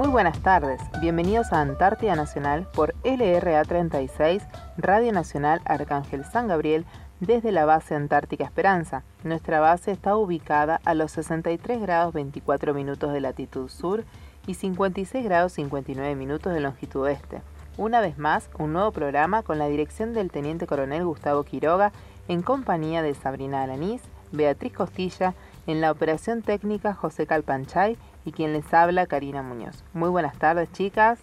Muy buenas tardes, bienvenidos a Antártida Nacional por LRA 36, Radio Nacional Arcángel San Gabriel, desde la base Antártica Esperanza. Nuestra base está ubicada a los 63 grados 24 minutos de latitud sur y 56 grados 59 minutos de longitud oeste. Una vez más, un nuevo programa con la dirección del Teniente Coronel Gustavo Quiroga en compañía de Sabrina Alanís, Beatriz Costilla, en la operación técnica José Calpanchay y quien les habla Karina Muñoz. Muy buenas tardes chicas.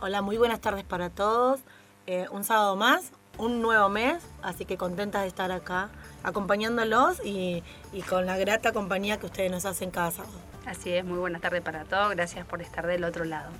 Hola, muy buenas tardes para todos. Eh, un sábado más, un nuevo mes, así que contentas de estar acá acompañándolos y, con la grata compañía que ustedes nos hacen cada sábado. Así es, muy buena tarde para todos, gracias por estar del otro lado.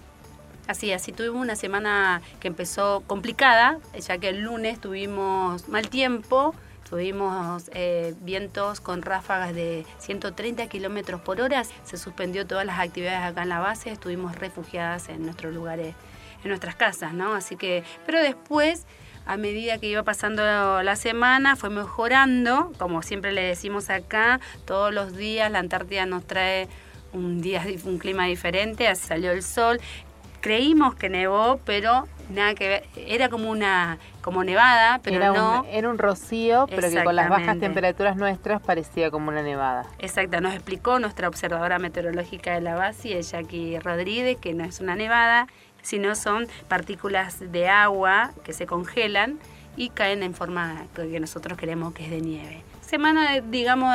Así, así tuvimos una semana que empezó complicada, ya que el lunes tuvimos mal tiempo, tuvimos eh, vientos con ráfagas de 130 kilómetros por hora, se suspendió todas las actividades acá en la base, estuvimos refugiadas en nuestros lugares, en nuestras casas, ¿no? Así que, pero después a medida que iba pasando la semana fue mejorando, como siempre le decimos acá, todos los días la Antártida nos trae un día un clima diferente, salió el sol. Creímos que nevó, pero nada que ver, era como una como nevada, pero era no. Un, era un rocío, pero que con las bajas temperaturas nuestras parecía como una nevada. Exacto, nos explicó nuestra observadora meteorológica de la base, Jackie Rodríguez, que no es una nevada, sino son partículas de agua que se congelan y caen en forma que nosotros creemos que es de nieve. Semana, digamos,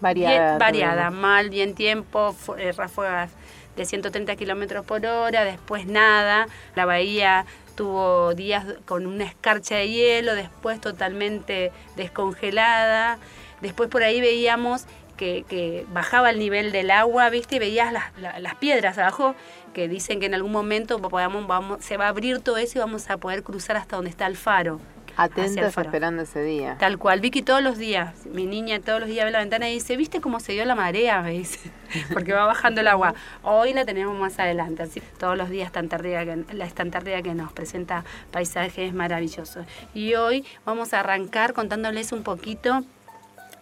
variada, variada mal, bien tiempo, eh, ráfagas de 130 kilómetros por hora, después nada, la bahía tuvo días con una escarcha de hielo, después totalmente descongelada, después por ahí veíamos que, bajaba el nivel del agua, ¿viste? Y veías las, piedras abajo que dicen que en algún momento vamos, se va a abrir todo eso y vamos a poder cruzar hasta donde está el faro. Atentos esperando ese día. Tal cual. Vicky todos los días, mi niña todos los días ve la ventana y dice, ¿viste cómo se dio la marea? Me dice, porque va bajando el agua. Hoy la tenemos más adelante, así todos los días tan tardía que, la tardía que nos presenta paisajes maravillosos. Y hoy vamos a arrancar contándoles un poquito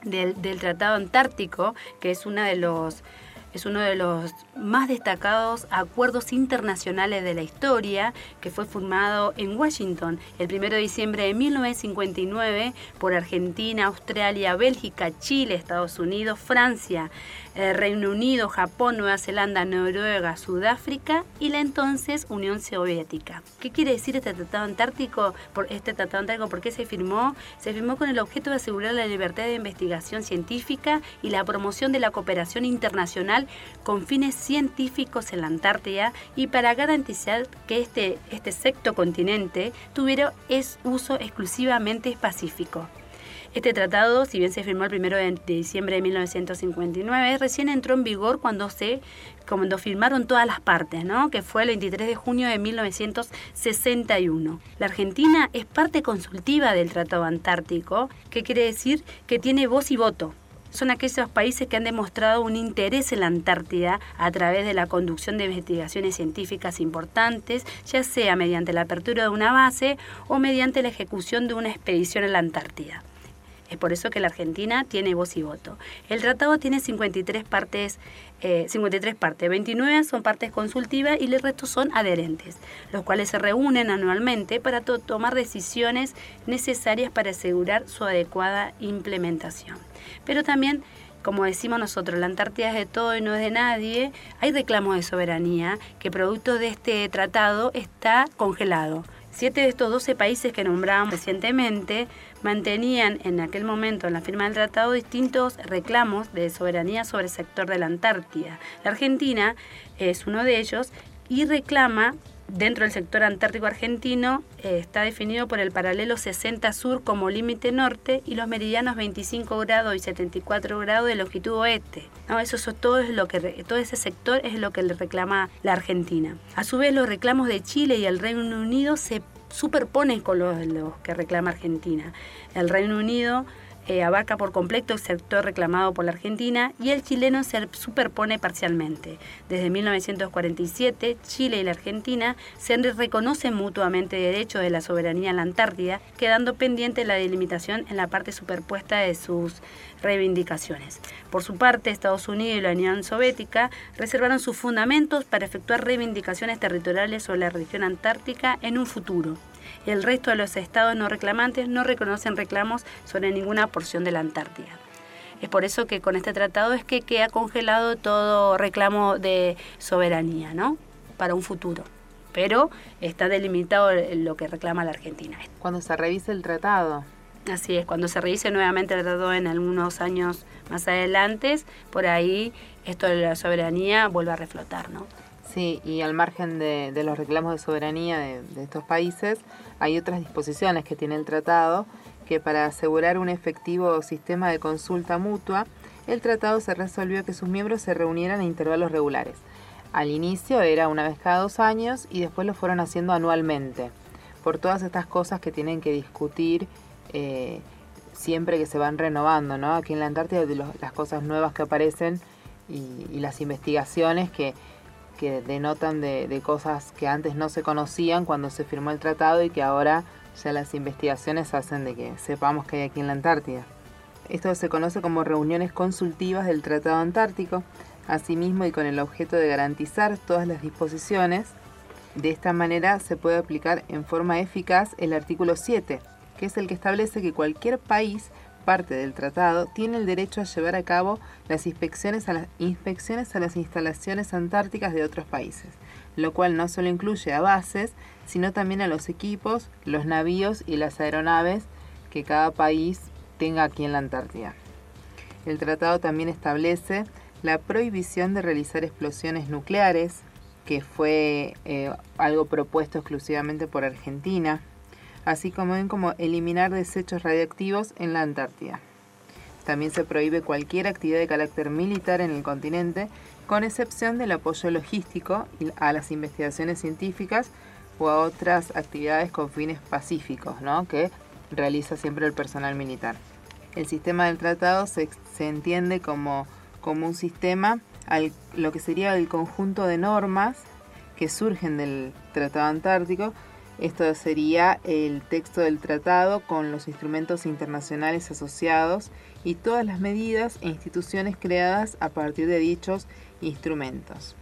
del, del Tratado Antártico, que es una de los es uno de los más destacados acuerdos internacionales de la historia que fue firmado en Washington el 1 de diciembre de 1959 por Argentina, Australia, Bélgica, Chile, Estados Unidos, Francia, eh, Reino Unido, Japón, Nueva Zelanda, Noruega, Sudáfrica y la entonces Unión Soviética. ¿Qué quiere decir este tratado antártico? Por este tratado antártico, ¿por qué se firmó? Se firmó con el objeto de asegurar la libertad de investigación científica y la promoción de la cooperación internacional con fines científicos en la Antártida y para garantizar que este, este sexto continente tuviera es uso exclusivamente pacífico. Este tratado, si bien se firmó el 1 de diciembre de 1959, recién entró en vigor cuando se cuando firmaron todas las partes, ¿no? que fue el 23 de junio de 1961. La Argentina es parte consultiva del Tratado Antártico, que quiere decir que tiene voz y voto son aquellos países que han demostrado un interés en la Antártida a través de la conducción de investigaciones científicas importantes, ya sea mediante la apertura de una base o mediante la ejecución de una expedición en la Antártida. Es por eso que la Argentina tiene voz y voto. El tratado tiene 53 partes, 53 eh, partes, 29 son partes consultivas y el resto son adherentes, los cuales se reúnen anualmente para tomar decisiones necesarias para asegurar su adecuada implementación. Pero también como decimos nosotros, la Antártida es de todo y no es de nadie, hay reclamos de soberanía que producto de este tratado está congelado. Siete de estos 12 países que nombramos recientemente mantenían en aquel momento, en la firma del tratado, distintos reclamos de soberanía sobre el sector de la Antártida. La Argentina es uno de ellos y reclama dentro del sector antártico argentino eh, está definido por el paralelo 60 sur como límite norte y los meridianos 25 grados y 74 grados de longitud oeste. No, eso, todo, es lo que, todo ese sector es lo que reclama la Argentina. A su vez, los reclamos de Chile y el Reino Unido se superponen con los, los que reclama Argentina. El Reino Unido eh, abarca por completo el sector reclamado por la Argentina y el chileno se superpone parcialmente. Desde 1947, Chile y la Argentina se reconocen mutuamente derechos de la soberanía en la Antártida, quedando pendiente la delimitación en la parte superpuesta de sus reivindicaciones. Por su parte, Estados Unidos y la Unión Soviética reservaron sus fundamentos para efectuar reivindicaciones territoriales sobre la región antártica en un futuro el resto de los estados no reclamantes no reconocen reclamos sobre ninguna porción de la Antártida. Es por eso que con este tratado es que queda congelado todo reclamo de soberanía, ¿no? Para un futuro. Pero está delimitado lo que reclama la Argentina. Cuando se revise el tratado. Así es, cuando se revise nuevamente el tratado en algunos años más adelante, por ahí esto de la soberanía vuelve a reflotar, ¿no? Sí, y al margen de, los reclamos de soberanía de, estos países, hay otras disposiciones que tiene el tratado que para asegurar un efectivo sistema de consulta mutua, el tratado se resolvió que sus miembros se reunieran a intervalos regulares. Al inicio era una vez cada dos años y después lo fueron haciendo anualmente, por todas estas cosas que tienen que discutir eh, siempre que se van renovando, ¿no? Aquí en la Antártida, las cosas nuevas que aparecen y las investigaciones que que denotan de, cosas que antes no se conocían cuando se firmó el tratado y que ahora ya las investigaciones hacen de que sepamos que hay aquí en la Antártida. Esto se conoce como reuniones consultivas del Tratado Antártico, asimismo y con el objeto de garantizar todas las disposiciones. De esta manera se puede aplicar en forma eficaz el artículo 7, que es el que establece que cualquier país parte del tratado, tiene el derecho a llevar a cabo las inspecciones a las, inspecciones a las instalaciones antárticas de otros países, lo cual no solo incluye a bases, sino también a los equipos, los navíos y las aeronaves que cada país tenga aquí en la Antártida. El tratado también establece la prohibición de realizar explosiones nucleares, que fue eh, algo propuesto exclusivamente por Argentina así como ven como eliminar desechos radiactivos en la Antártida. También se prohíbe cualquier actividad de carácter militar en el continente, con excepción del apoyo logístico a las investigaciones científicas o a otras actividades con fines pacíficos, ¿no? que realiza siempre el personal militar. El sistema del tratado se, entiende como, como un sistema, al, lo que sería el conjunto de normas que surgen del Tratado Antártico, esto sería el texto del tratado con los instrumentos internacionales asociados y todas las medidas e instituciones creadas a partir de dichos instrumentos.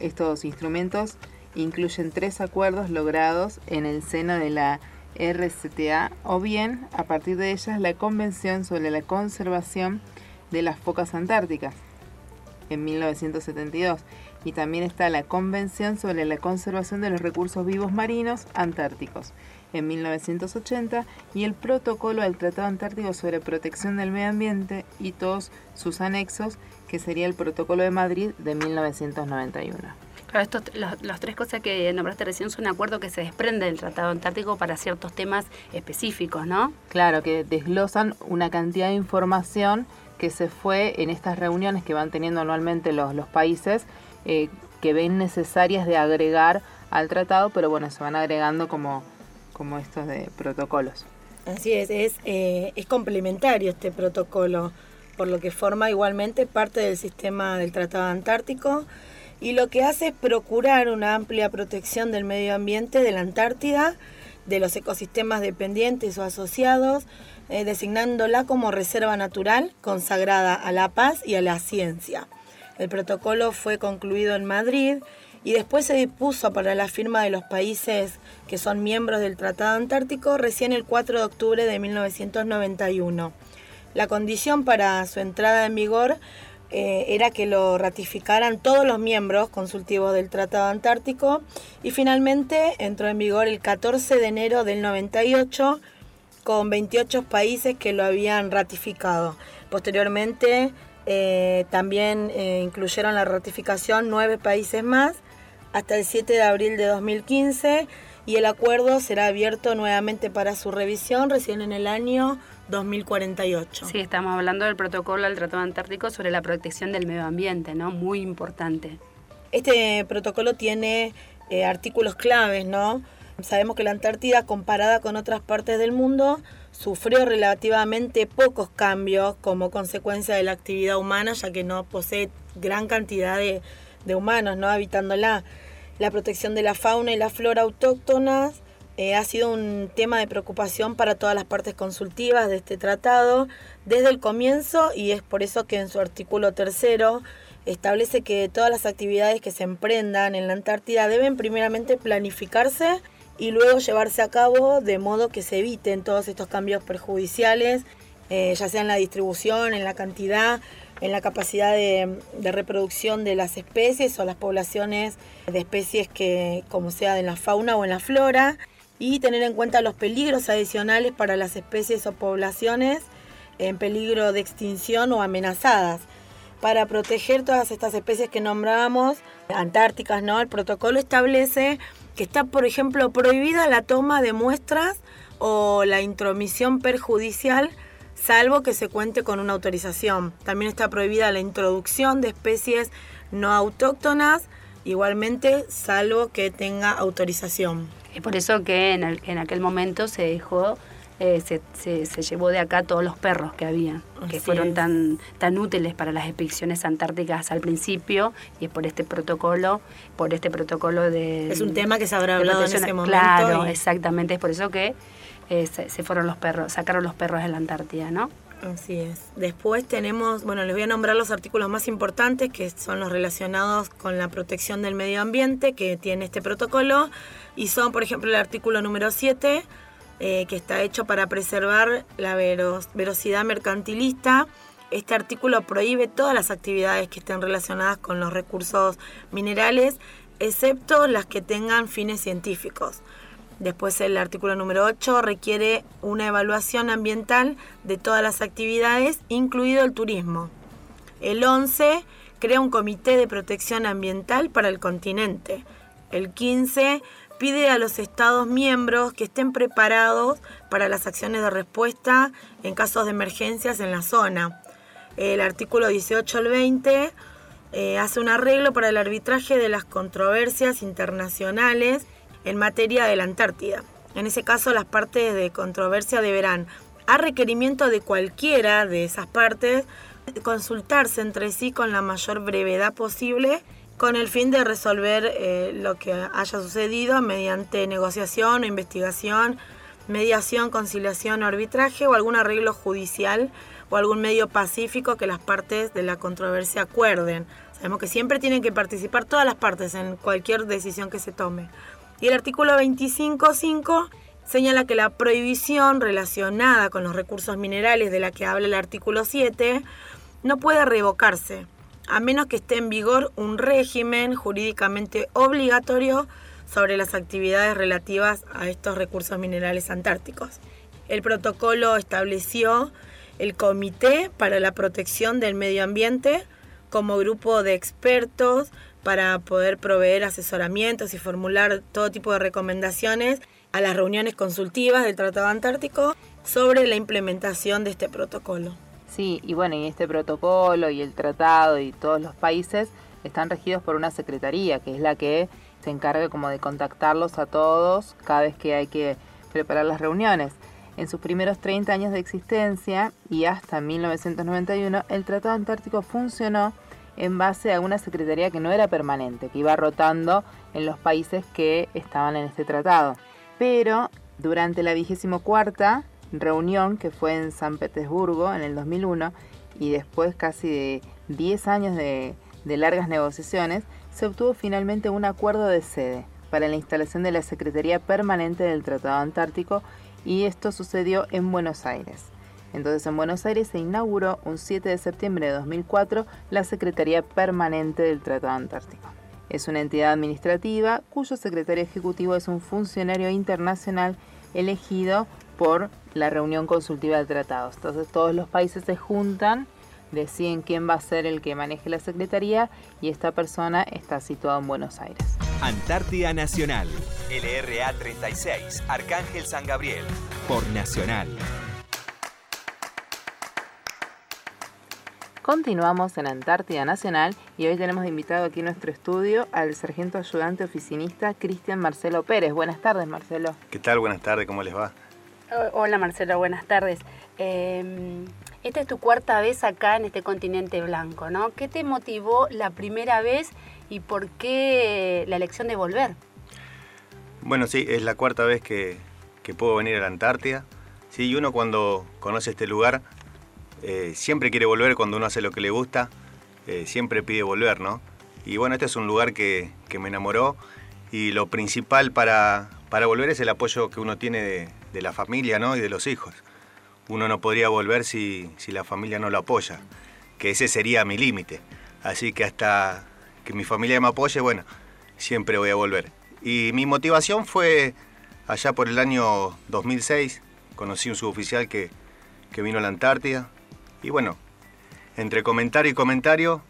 Estos instrumentos incluyen tres acuerdos logrados en el seno de la RCTA o bien a partir de ellas la Convención sobre la Conservación de las Focas Antárticas en 1972 y también está la Convención sobre la Conservación de los Recursos Vivos Marinos Antárticos en 1980 y el Protocolo del Tratado Antártico sobre Protección del Medio Ambiente y todos sus anexos, que sería el Protocolo de Madrid de 1991. Claro, estos, las tres cosas que nombraste recién son un acuerdo que se desprende del Tratado Antártico para ciertos temas específicos, ¿no? Claro, que desglosan una cantidad de información que se fue en estas reuniones que van teniendo anualmente los, los países eh, que ven necesarias de agregar al tratado, pero bueno, se van agregando como, como estos de protocolos. Así es, es, eh, es complementario este protocolo, por lo que forma igualmente parte del sistema del Tratado Antártico y lo que hace es procurar una amplia protección del medio ambiente de la Antártida, de los ecosistemas dependientes o asociados, eh, designándola como reserva natural consagrada a la paz y a la ciencia. El protocolo fue concluido en Madrid y después se dispuso para la firma de los países que son miembros del Tratado Antártico recién el 4 de octubre de 1991. La condición para su entrada en vigor eh, era que lo ratificaran todos los miembros consultivos del Tratado Antártico y finalmente entró en vigor el 14 de enero del 98 con 28 países que lo habían ratificado. Posteriormente eh, también eh, incluyeron la ratificación nueve países más hasta el 7 de abril de 2015 y el acuerdo será abierto nuevamente para su revisión recién en el año 2048. Sí, estamos hablando del protocolo al Tratado Antártico sobre la protección del medio ambiente, ¿no? Muy importante. Este protocolo tiene eh, artículos claves, ¿no? Sabemos que la Antártida, comparada con otras partes del mundo, sufrió relativamente pocos cambios como consecuencia de la actividad humana, ya que no posee gran cantidad de, humanos ¿no? habitándola. La protección de la fauna y la flora autóctonas eh, ha sido un tema de preocupación para todas las partes consultivas de este tratado desde el comienzo y es por eso que en su artículo tercero establece que todas las actividades que se emprendan en la Antártida deben primeramente planificarse y luego llevarse a cabo de modo que se eviten todos estos cambios perjudiciales, eh, ya sea en la distribución, en la cantidad, en la capacidad de, de, reproducción de las especies o las poblaciones de especies que, como sea en la fauna o en la flora, y tener en cuenta los peligros adicionales para las especies o poblaciones en peligro de extinción o amenazadas. Para proteger todas estas especies que nombrábamos, antárticas, ¿no? El protocolo establece que está, por ejemplo, prohibida la toma de muestras o la intromisión perjudicial, salvo que se cuente con una autorización. También está prohibida la introducción de especies no autóctonas, igualmente, salvo que tenga autorización. Es por eso que en, en aquel momento se dejó eh, se, se, llevó de acá todos los perros que había, que fueron tan, tan útiles para las expediciones antárticas al principio, y es por este protocolo, por este protocolo de... Es un tema que se habrá hablado en ese momento. Claro, exactamente, es por eso que eh, se, se, fueron los perros, sacaron los perros de la Antártida, ¿no? Así es. Después tenemos, bueno, les voy a nombrar los artículos más importantes, que son los relacionados con la protección del medio ambiente que tiene este protocolo, y son, por ejemplo, el artículo número 7, eh, que está hecho para preservar la velocidad mercantilista. Este artículo prohíbe todas las actividades que estén relacionadas con los recursos minerales, excepto las que tengan fines científicos. Después el artículo número 8 requiere una evaluación ambiental de todas las actividades, incluido el turismo. El 11 crea un comité de protección ambiental para el continente. El 15 pide a los Estados miembros que estén preparados para las acciones de respuesta en casos de emergencias en la zona. El artículo 18 al 20 eh, hace un arreglo para el arbitraje de las controversias internacionales en materia de la Antártida. En ese caso, las partes de controversia deberán, a requerimiento de cualquiera de esas partes, consultarse entre sí con la mayor brevedad posible con el fin de resolver eh, lo que haya sucedido mediante negociación o investigación, mediación, conciliación arbitraje o algún arreglo judicial o algún medio pacífico que las partes de la controversia acuerden. Sabemos que siempre tienen que participar todas las partes en cualquier decisión que se tome. Y el artículo 25.5 señala que la prohibición relacionada con los recursos minerales de la que habla el artículo 7 no puede revocarse a menos que esté en vigor un régimen jurídicamente obligatorio sobre las actividades relativas a estos recursos minerales antárticos. El protocolo estableció el Comité para la Protección del Medio Ambiente como grupo de expertos para poder proveer asesoramientos y formular todo tipo de recomendaciones a las reuniones consultivas del Tratado Antártico sobre la implementación de este protocolo. Sí, y bueno, y este protocolo y el tratado y todos los países están regidos por una secretaría, que es la que se encarga como de contactarlos a todos cada vez que hay que preparar las reuniones. En sus primeros 30 años de existencia y hasta 1991, el Tratado Antártico funcionó en base a una secretaría que no era permanente, que iba rotando en los países que estaban en este tratado. Pero durante la vigésimo cuarta reunión que fue en San Petersburgo en el 2001 y después casi de 10 años de, largas negociaciones, se obtuvo finalmente un acuerdo de sede para la instalación de la Secretaría Permanente del Tratado Antártico y esto sucedió en Buenos Aires. Entonces en Buenos Aires se inauguró un 7 de septiembre de 2004 la Secretaría Permanente del Tratado Antártico. Es una entidad administrativa cuyo secretario ejecutivo es un funcionario internacional elegido por la reunión consultiva de tratados. Entonces todos los países se juntan, deciden quién va a ser el que maneje la Secretaría y esta persona está situada en Buenos Aires. Antártida Nacional, LRA 36, Arcángel San Gabriel, por Nacional. Continuamos en Antártida Nacional y hoy tenemos invitado aquí en nuestro estudio al sargento ayudante oficinista Cristian Marcelo Pérez. Buenas tardes, Marcelo. ¿Qué tal? Buenas tardes, ¿cómo les va? Hola, Marcelo, buenas tardes. Em, esta es tu cuarta vez acá en este continente blanco, ¿no? ¿Qué te motivó la primera vez y por qué la elección de volver? Bueno, sí, es la cuarta vez que, puedo venir a la Antártida. Sí, y uno cuando conoce este lugar eh, siempre quiere volver cuando uno hace lo que le gusta, eh, siempre pide volver, ¿no? Y bueno, este es un lugar que, me enamoró y lo principal para, volver es el apoyo que uno tiene de, la familia, ¿no? Y de los hijos. Uno no podría volver si, la familia no lo apoya, que ese sería mi límite. Así que hasta que mi familia me apoye, bueno, siempre voy a volver. Y mi motivación fue allá por el año 2006, conocí un suboficial que, que vino a la Antártida, y bueno, entre comentario y comentario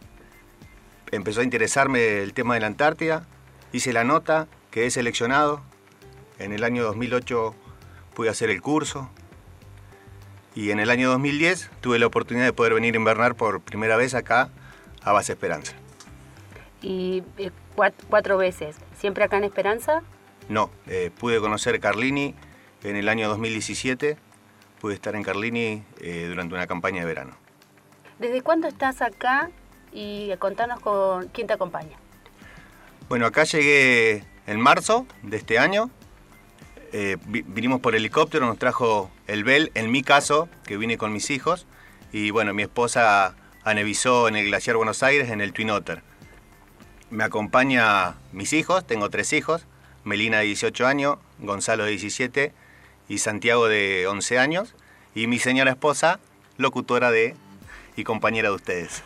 empezó a interesarme el tema de la Antártida. Hice la nota, quedé seleccionado. En el año 2008 pude hacer el curso. Y en el año 2010 tuve la oportunidad de poder venir a invernar por primera vez acá a Base Esperanza. ¿Y eh, cuatro, veces? ¿Siempre acá en Esperanza? No, eh, pude conocer Carlini en el año 2017 pude estar en Carlini eh, durante una campaña de verano. ¿Desde cuándo estás acá y contanos con quién te acompaña? Bueno, acá llegué en marzo de este año. Eh, vinimos por helicóptero, nos trajo el Bell, en mi caso, que vine con mis hijos. Y bueno, mi esposa anevisó en el Glaciar Buenos Aires en el Twin Otter. Me acompaña mis hijos, tengo tres hijos, Melina de 18 años, Gonzalo de 17 y Santiago de 11 años, y mi señora esposa, locutora de y compañera de ustedes.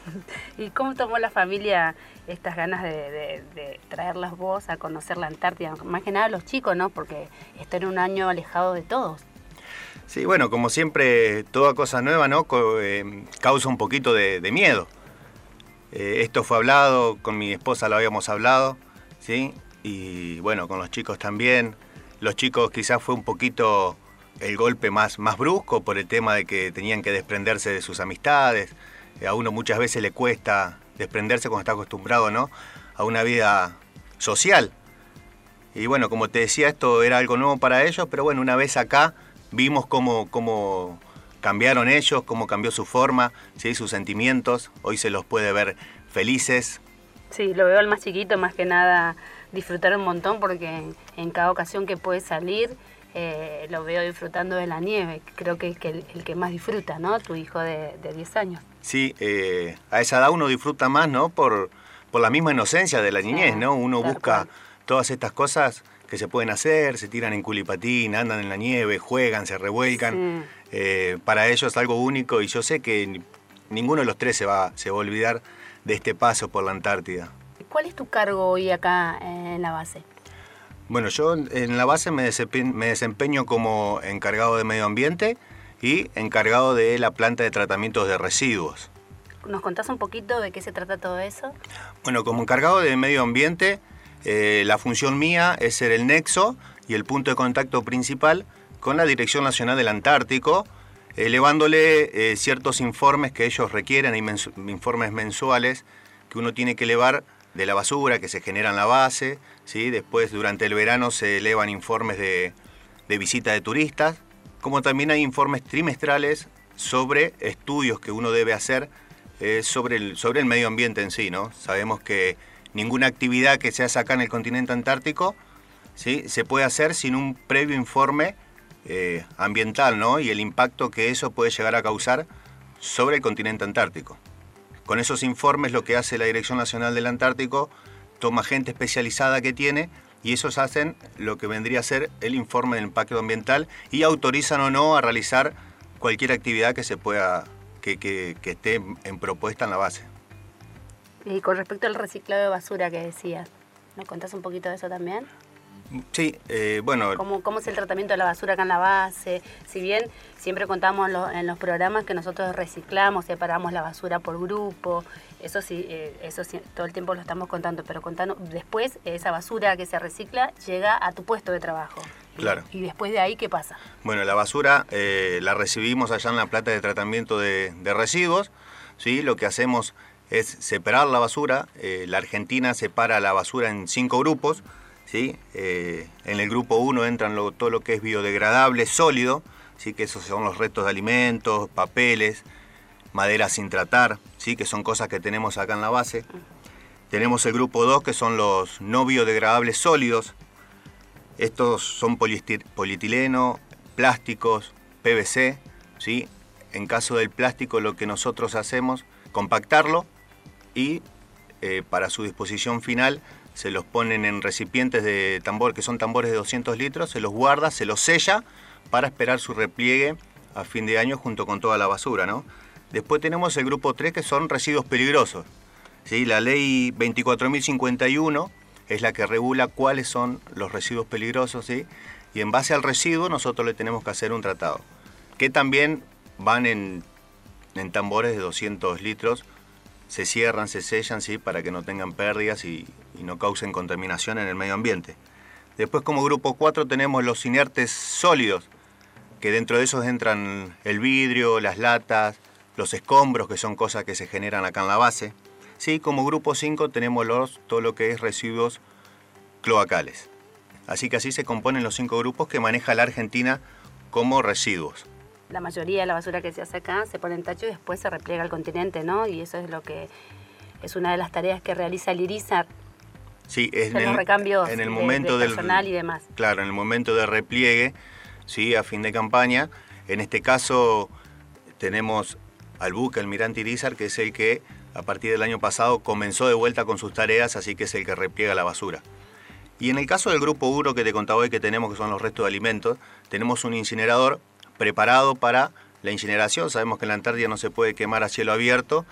¿Y cómo tomó la familia estas ganas de, traerlas vos a conocer la Antártida? Más que nada los chicos, ¿no? Porque están un año alejado de todos. Sí, bueno, como siempre, toda cosa nueva, ¿no? Eh, causa un poquito de, miedo. Eh, esto fue hablado, con mi esposa lo habíamos hablado, ¿sí? Y bueno, con los chicos también los chicos quizás fue un poquito el golpe más, más brusco por el tema de que tenían que desprenderse de sus amistades. A uno muchas veces le cuesta desprenderse cuando está acostumbrado ¿no? a una vida social. Y bueno, como te decía, esto era algo nuevo para ellos, pero bueno, una vez acá vimos cómo, cómo cambiaron ellos, cómo cambió su forma, ¿sí? sus sentimientos. Hoy se los puede ver felices. Sí, lo veo al más chiquito, más que nada disfrutar un montón porque en, cada ocasión que puede salir eh, lo veo disfrutando de la nieve. Creo que es el, que más disfruta, ¿no? Tu hijo de, 10 años. Sí, eh, a esa edad uno disfruta más, ¿no? Por, por la misma inocencia de la niñez, ¿no? Uno busca todas estas cosas que se pueden hacer, se tiran en culipatín, andan en la nieve, juegan, se revuelcan. Eh, para ellos es algo único y yo sé que ninguno de los tres se va, se va a olvidar de este paso por la Antártida. ¿Cuál es tu cargo hoy acá en la base? Bueno, yo en la base me, desempeño como encargado de medio ambiente y encargado de la planta de tratamientos de residuos. ¿Nos contás un poquito de qué se trata todo eso? Bueno, como encargado de medio ambiente, eh, la función mía es ser el nexo y el punto de contacto principal con la Dirección Nacional del Antártico, elevándole eh, ciertos informes que ellos requieren, informes mensuales que uno tiene que elevar de la basura que se genera en la base, ¿sí? después durante el verano se elevan informes de, visita de turistas, como también hay informes trimestrales sobre estudios que uno debe hacer eh, sobre, el, sobre el medio ambiente en sí. ¿no? Sabemos que ninguna actividad que se hace acá en el continente antártico ¿sí? se puede hacer sin un previo informe eh, ambiental ¿no? y el impacto que eso puede llegar a causar sobre el continente antártico. Con esos informes lo que hace la Dirección Nacional del Antártico, toma gente especializada que tiene y esos hacen lo que vendría a ser el informe del impacto ambiental y autorizan o no a realizar cualquier actividad que se pueda, que, que esté en propuesta en la base. Y con respecto al reciclado de basura que decías, ¿nos contás un poquito de eso también? Sí, eh, bueno. ¿Cómo, ¿Cómo, es el tratamiento de la basura acá en la base? Si bien siempre contamos en los programas que nosotros reciclamos, separamos la basura por grupo, eso sí, eh, eso sí, todo el tiempo lo estamos contando, pero contando, después esa basura que se recicla llega a tu puesto de trabajo. Claro. Y, después de ahí, ¿qué pasa? Bueno, la basura eh, la recibimos allá en la planta de tratamiento de, de residuos, ¿sí? Lo que hacemos es separar la basura. Eh, la Argentina separa la basura en cinco grupos. Eh, en el grupo 1 entran todo lo que es biodegradable, sólido, ¿sí? que esos son los restos de alimentos, papeles, madera sin tratar, ¿sí? que son cosas que tenemos acá en la base. Tenemos el grupo 2 que son los no biodegradables sólidos. Estos son polietileno, plásticos, PVC. ¿sí? En caso del plástico lo que nosotros hacemos, compactarlo y eh, para su disposición final se los ponen en recipientes de tambor, que son tambores de 200 litros, se los guarda, se los sella para esperar su repliegue a fin de año junto con toda la basura. ¿no? Después tenemos el grupo 3 que son residuos peligrosos. ¿sí? La ley 24.051 es la que regula cuáles son los residuos peligrosos ¿sí? y en base al residuo nosotros le tenemos que hacer un tratado, que también van en, en tambores de 200 litros se cierran, se sellan, ¿sí? para que no tengan pérdidas y, no causen contaminación en el medio ambiente. Después como grupo 4 tenemos los inertes sólidos, que dentro de esos entran el vidrio, las latas, los escombros, que son cosas que se generan acá en la base. Sí, como grupo 5 tenemos los, todo lo que es residuos cloacales. Así que así se componen los cinco grupos que maneja la Argentina como residuos la mayoría de la basura que se hace acá se pone en tacho y después se repliega al continente, ¿no? Y eso es lo que es una de las tareas que realiza el IRISAR. Sí, es en el, recambios en el momento del personal y demás. Claro, en el momento de repliegue, sí, a fin de campaña. En este caso tenemos al buque Almirante Irizar, que es el que a partir del año pasado comenzó de vuelta con sus tareas, así que es el que repliega la basura. Y en el caso del grupo 1 que te contaba hoy que tenemos, que son los restos de alimentos, tenemos un incinerador preparado para la incineración. Sabemos que en la Antártida no se puede quemar a cielo abierto,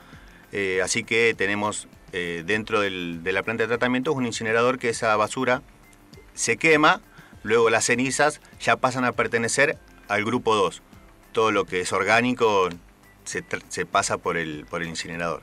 eh, así que tenemos eh, dentro de la planta de tratamiento un incinerador que esa basura se quema, luego las cenizas ya pasan a pertenecer al grupo 2. Todo lo que es orgánico se, pasa por el, por el incinerador.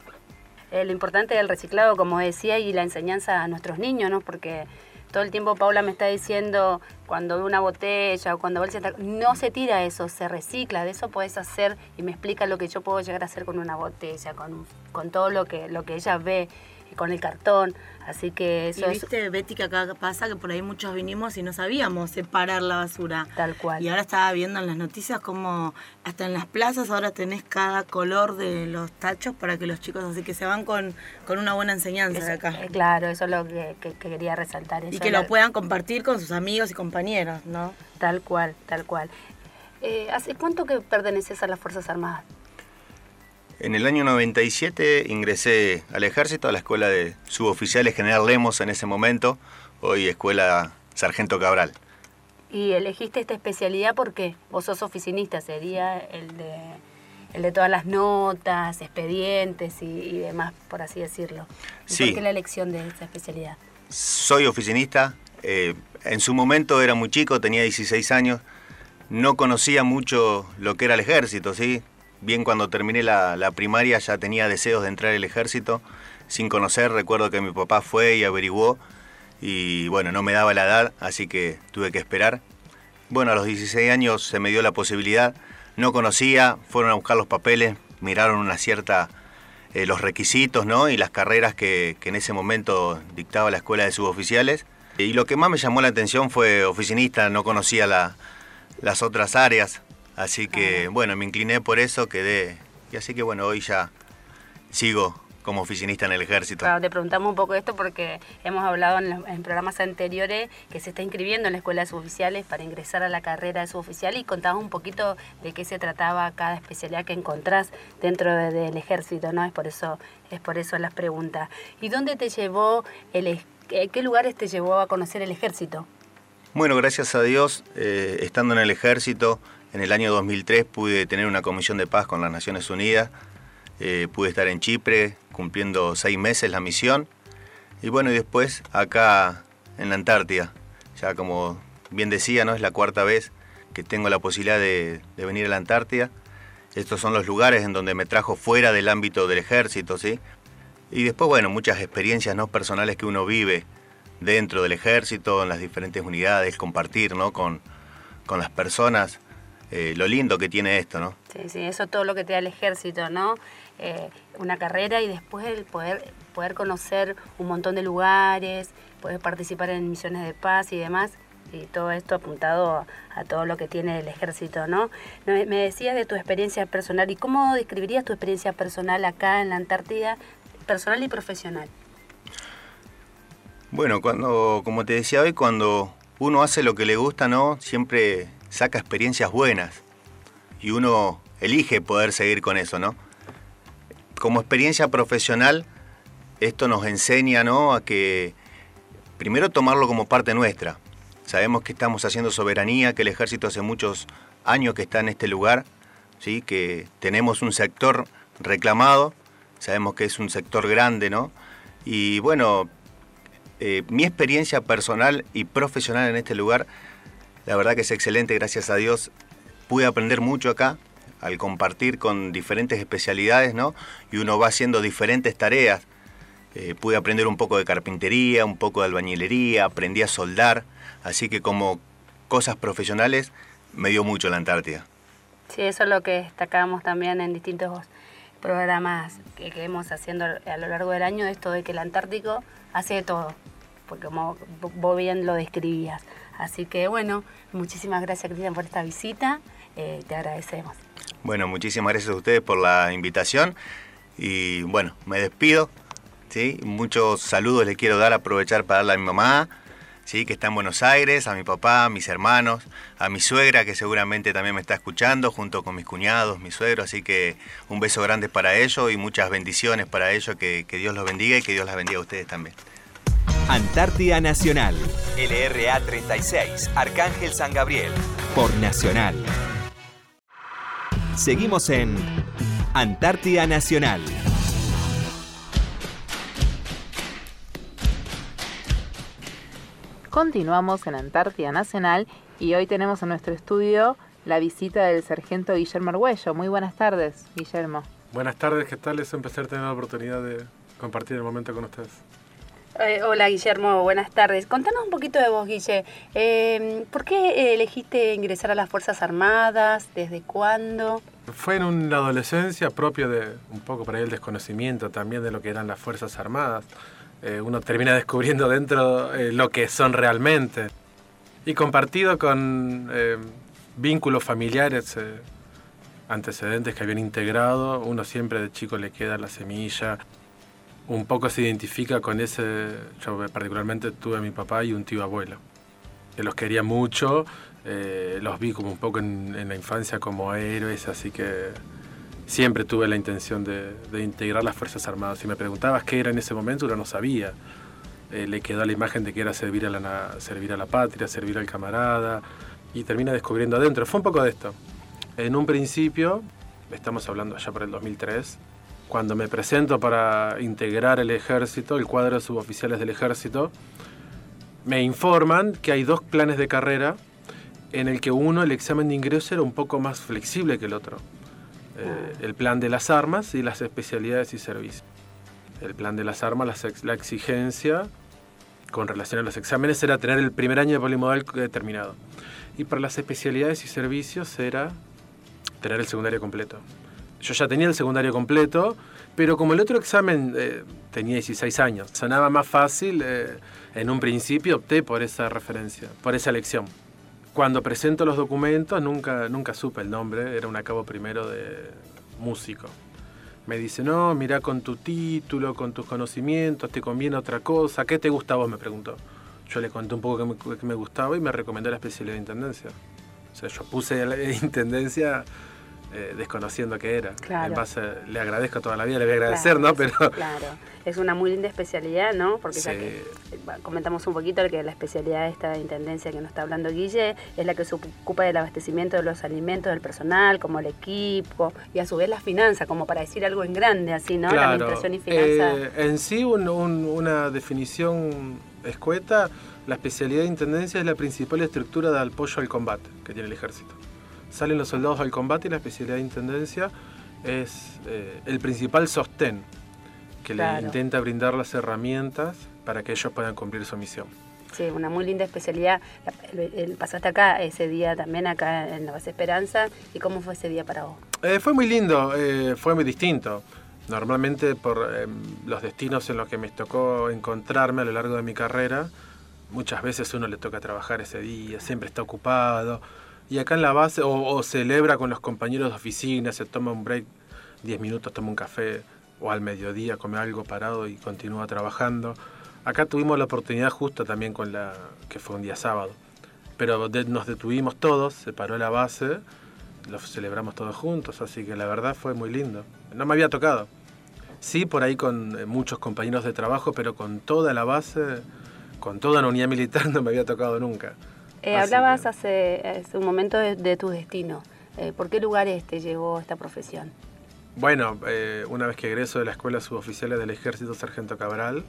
Eh, lo importante del reciclado, como decía, y la enseñanza a nuestros niños, ¿no? porque todo el tiempo Paula me está diciendo cuando ve una botella o cuando el no se tira eso, se recicla, de eso puedes hacer y me explica lo que yo puedo llegar a hacer con una botella, con, con todo lo que, lo que ella ve con el cartón. Así que eso y viste, Betty, que acá pasa que por ahí muchos vinimos y no sabíamos separar la basura. Tal cual. Y ahora estaba viendo en las noticias como hasta en las plazas ahora tenés cada color de los tachos para que los chicos así que se van con, con una buena enseñanza de acá. Eh, claro, eso es lo que, quería resaltar. y que lo puedan compartir con sus amigos y compañeros, ¿no? Tal cual, tal cual. Eh, ¿Hace cuánto que perteneces a las Fuerzas Armadas? En el año 97 ingresé al ejército, a la escuela de suboficiales General Lemos en ese momento, hoy escuela Sargento Cabral. ¿Y elegiste esta especialidad porque vos sos oficinista? Sería el de, el de todas las notas, expedientes y, demás, por así decirlo. sí. ¿Por qué la elección de esta especialidad? Soy oficinista. Eh, en su momento era muy chico, tenía 16 años. No conocía mucho lo que era el ejército, ¿sí? Bien cuando terminé la, primaria ya tenía deseos de entrar al ejército, sin conocer, recuerdo que mi papá fue y averiguó y bueno, no me daba la edad, así que tuve que esperar. Bueno, a los 16 años se me dio la posibilidad, no conocía, fueron a buscar los papeles, miraron una cierta, eh, los requisitos ¿no? y las carreras que, que en ese momento dictaba la escuela de suboficiales. Y lo que más me llamó la atención fue oficinista, no conocía la, las otras áreas, Así que, bueno, me incliné por eso, quedé. Y así que, bueno, hoy ya sigo como oficinista en el ejército. Claro, te preguntamos un poco esto porque hemos hablado en, programas anteriores que se está inscribiendo en la escuela de suboficiales para ingresar a la carrera de suboficial y contabas un poquito de qué se trataba cada especialidad que encontrás dentro del ejército, ¿no? Es por eso, es por eso las preguntas. ¿Y dónde te llevó el qué lugares te llevó a conocer el ejército? Bueno, gracias a Dios, eh, estando en el ejército, en el año 2003 pude tener una comisión de paz con las Naciones Unidas, eh, pude estar en Chipre cumpliendo seis meses la misión y bueno, y después acá en la Antártida, ya como bien decía, ¿no? es la cuarta vez que tengo la posibilidad de, venir a la Antártida. Estos son los lugares en donde me trajo fuera del ámbito del ejército, ¿sí? Y después, bueno, muchas experiencias ¿no? personales que uno vive dentro del ejército, en las diferentes unidades, compartir ¿no? con, con las personas. Eh, lo lindo que tiene esto, ¿no? Sí, sí, eso todo lo que te da el ejército, ¿no? Eh, una carrera y después el poder, poder conocer un montón de lugares, poder participar en misiones de paz y demás, y todo esto apuntado a, todo lo que tiene el ejército, ¿no? Me, me decías de tu experiencia personal, ¿y cómo describirías tu experiencia personal acá en la Antártida, personal y profesional? Bueno, cuando, como te decía hoy, cuando uno hace lo que le gusta, ¿no? Siempre saca experiencias buenas y uno elige poder seguir con eso, ¿no? Como experiencia profesional, esto nos enseña, ¿no? A que primero tomarlo como parte nuestra. Sabemos que estamos haciendo soberanía, que el ejército hace muchos años que está en este lugar, ¿sí? Que tenemos un sector reclamado, sabemos que es un sector grande, ¿no? Y bueno, eh, mi experiencia personal y profesional en este lugar, la verdad que es excelente, gracias a Dios. Pude aprender mucho acá al compartir con diferentes especialidades, ¿no? Y uno va haciendo diferentes tareas. Eh, pude aprender un poco de carpintería, un poco de albañilería, aprendí a soldar, así que como cosas profesionales me dio mucho la Antártida. Sí, eso es lo que destacamos también en distintos programas que, que hemos haciendo a lo largo del año, esto de que el Antártico hace de todo, porque como vos bien lo describías. Así que bueno, muchísimas gracias Cristian por esta visita, eh, te agradecemos. Bueno, muchísimas gracias a ustedes por la invitación y bueno, me despido. ¿sí? Muchos saludos le quiero dar, aprovechar para darle a mi mamá, ¿sí? que está en Buenos Aires, a mi papá, a mis hermanos, a mi suegra que seguramente también me está escuchando, junto con mis cuñados, mi suegro, así que un beso grande para ellos y muchas bendiciones para ellos, que, que Dios los bendiga y que Dios las bendiga a ustedes también. Antártida Nacional. LRA 36, Arcángel San Gabriel. Por Nacional. Seguimos en Antártida Nacional. Continuamos en Antártida Nacional y hoy tenemos en nuestro estudio la visita del sargento Guillermo Arguello. Muy buenas tardes, Guillermo. Buenas tardes, ¿qué tal? Es un placer tener la oportunidad de compartir el momento con ustedes. Eh, hola Guillermo, buenas tardes. Contanos un poquito de vos, Guille. Eh, ¿Por qué elegiste ingresar a las Fuerzas Armadas? ¿Desde cuándo? Fue en una adolescencia propio de un poco para ahí el desconocimiento también de lo que eran las Fuerzas Armadas. Eh, uno termina descubriendo dentro eh, lo que son realmente. Y compartido con eh, vínculos familiares, eh, antecedentes que habían integrado, uno siempre de chico le queda la semilla, un poco se identifica con ese, yo particularmente tuve a mi papá y un tío abuelo, que los quería mucho, eh, los vi como un poco en, la infancia como héroes, así que siempre tuve la intención de, integrar las Fuerzas Armadas. Si me preguntabas qué era en ese momento, uno no sabía. Eh, le quedó la imagen de que era servir a, la, servir a la patria, servir al camarada, y termina descubriendo adentro. Fue un poco de esto. En un principio, estamos hablando allá por el 2003, cuando me presento para integrar el ejército, el cuadro de suboficiales del ejército, me informan que hay dos planes de carrera en el que uno, el examen de ingreso, era un poco más flexible que el otro. Eh, el plan de las armas y las especialidades y servicios. El plan de las armas, la, la exigencia con relación a los exámenes era tener el primer año de polimodal terminado. Y para las especialidades y servicios era tener el secundario completo yo ya tenía el secundario completo, pero como el otro examen eh, tenía 16 años, sonaba más fácil, eh, en un principio opté por esa referencia, por esa elección. Cuando presento los documentos, nunca, nunca supe el nombre, era un acabo primero de músico. Me dice, no, mira con tu título, con tus conocimientos, te conviene otra cosa, ¿qué te gusta a vos? Me preguntó. Yo le conté un poco qué me, qué me gustaba y me recomendó la especialidad de intendencia. O sea, yo puse la intendencia eh, desconociendo qué era. Claro. En base, le agradezco toda la vida, le voy a agradecer, claro, ¿no? Pero claro, es una muy linda especialidad, ¿no? Porque Sí. ya que eh, comentamos un poquito que la especialidad de esta intendencia que nos está hablando Guille es la que se ocupa del abastecimiento de los alimentos del personal, como el equipo, y a su vez la finanza, como para decir algo en grande, así, ¿no? la administración y finanzas. eh, en sí, un- un- una definición escueta, la especialidad de intendencia es la principal estructura de apoyo al combate que tiene el ejército. Salen los soldados al combate y la especialidad de intendencia es eh, el principal sostén que Claro. le intenta brindar las herramientas para que ellos puedan cumplir su misión. Sí, una muy linda especialidad. Pasaste acá ese día también, acá en la base Esperanza. ¿Y cómo fue ese día para vos? Eh, fue muy lindo, eh, fue muy distinto. Normalmente por eh, los destinos en los que me tocó encontrarme a lo largo de mi carrera, muchas veces uno le toca trabajar ese día, siempre está ocupado. Y acá en la base, o, o celebra con los compañeros de oficina, se toma un break, 10 minutos, toma un café, o al mediodía come algo parado y continúa trabajando. Acá tuvimos la oportunidad justo también con la, que fue un día sábado. Pero de- nos detuvimos todos, se paró la base, lo celebramos todos juntos, así que la verdad fue muy lindo. No me había tocado. Sí, por ahí con eh, muchos compañeros de trabajo, pero con toda la base, con toda la unidad militar no me había tocado nunca. Eh, Así hablabas que- hace, hace un momento de, de tu destino. Eh, ¿Por qué lugares te llevó esta profesión? Bueno, eh, una vez que egreso de la Escuela Suboficiales del Ejército Sargento Cabral,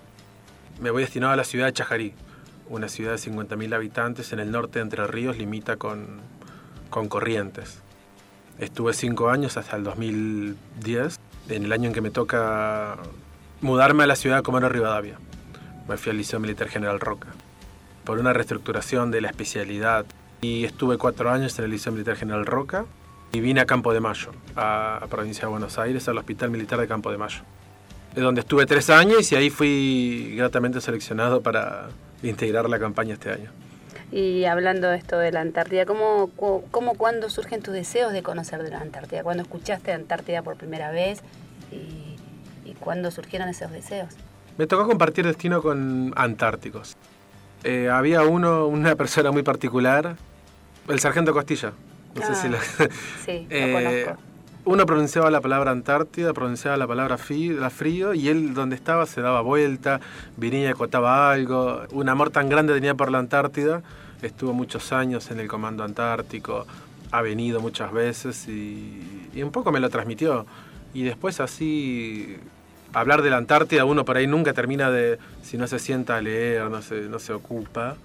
me voy destinado a la ciudad de Chajarí, una ciudad de 50.000 habitantes en el norte de Entre Ríos, limita con, con Corrientes. Estuve cinco años hasta el 2010, en el año en que me toca mudarme a la ciudad de Comero Rivadavia. Me fui al Liceo Militar General Roca, por una reestructuración de la especialidad. Y estuve cuatro años en el Liceo Militar General Roca, y vine a Campo de Mayo, a, a provincia de Buenos Aires, al Hospital Militar de Campo de Mayo, de donde estuve tres años y ahí fui gratamente seleccionado para integrar la campaña este año. Y hablando de esto de la Antártida, ¿cómo, cómo cuándo surgen tus deseos de conocer de la Antártida? ¿Cuándo escuchaste Antártida por primera vez? ¿Y, y cuándo surgieron esos deseos? Me tocó compartir destino con antárticos. Eh, había uno, una persona muy particular, el sargento Costilla. No sé Ah, si lo... Sí, lo Eh, conozco. uno pronunciaba la palabra Antártida, pronunciaba la palabra frío, y él donde estaba se daba vuelta, venía y contaba algo. Un amor tan grande tenía por la Antártida, estuvo muchos años en el Comando Antártico, ha venido muchas veces y, y un poco me lo transmitió. Y después así, hablar de la Antártida, uno por ahí nunca termina de, si no se sienta a leer, no se, no se ocupa,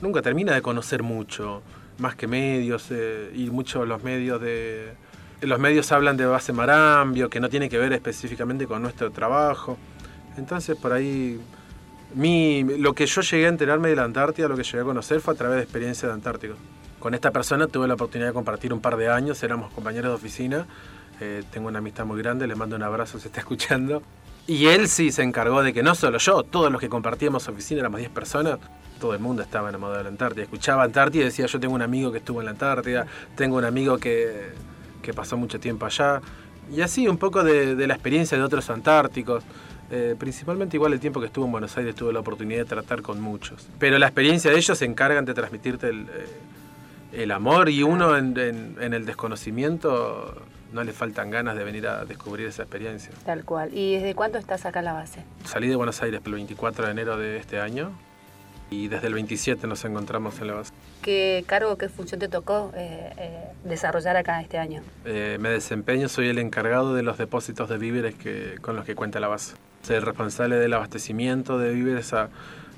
nunca termina de conocer mucho, más que medios, eh, y muchos los medios de... Los medios hablan de base Marambio, que no tiene que ver específicamente con nuestro trabajo. Entonces por ahí, mi, lo que yo llegué a enterarme de la Antártida, lo que llegué a conocer fue a través de experiencia de Antártico. Con esta persona tuve la oportunidad de compartir un par de años, éramos compañeros de oficina, eh, tengo una amistad muy grande, le mando un abrazo si está escuchando. Y él sí se encargó de que no solo yo, todos los que compartíamos oficina, éramos 10 personas, todo el mundo estaba enamorado de la Antártida. Escuchaba Antártida y decía, yo tengo un amigo que estuvo en la Antártida, tengo un amigo que, que pasó mucho tiempo allá. Y así un poco de, la experiencia de otros antárticos. Eh, principalmente igual el tiempo que estuve en Buenos Aires tuve la oportunidad de tratar con muchos. Pero la experiencia de ellos se encargan de transmitirte el, eh, amor y uno en el desconocimiento no le faltan ganas de venir a descubrir esa experiencia. Tal cual. ¿Y desde cuándo estás acá en la base? Salí de Buenos Aires el 24 de enero de este año y desde el 27 nos encontramos en la base. ¿Qué cargo, qué función te tocó eh, eh, desarrollar acá este año? Eh, me desempeño, soy el encargado de los depósitos de víveres que, con los que cuenta la base. Soy el responsable del abastecimiento de víveres a,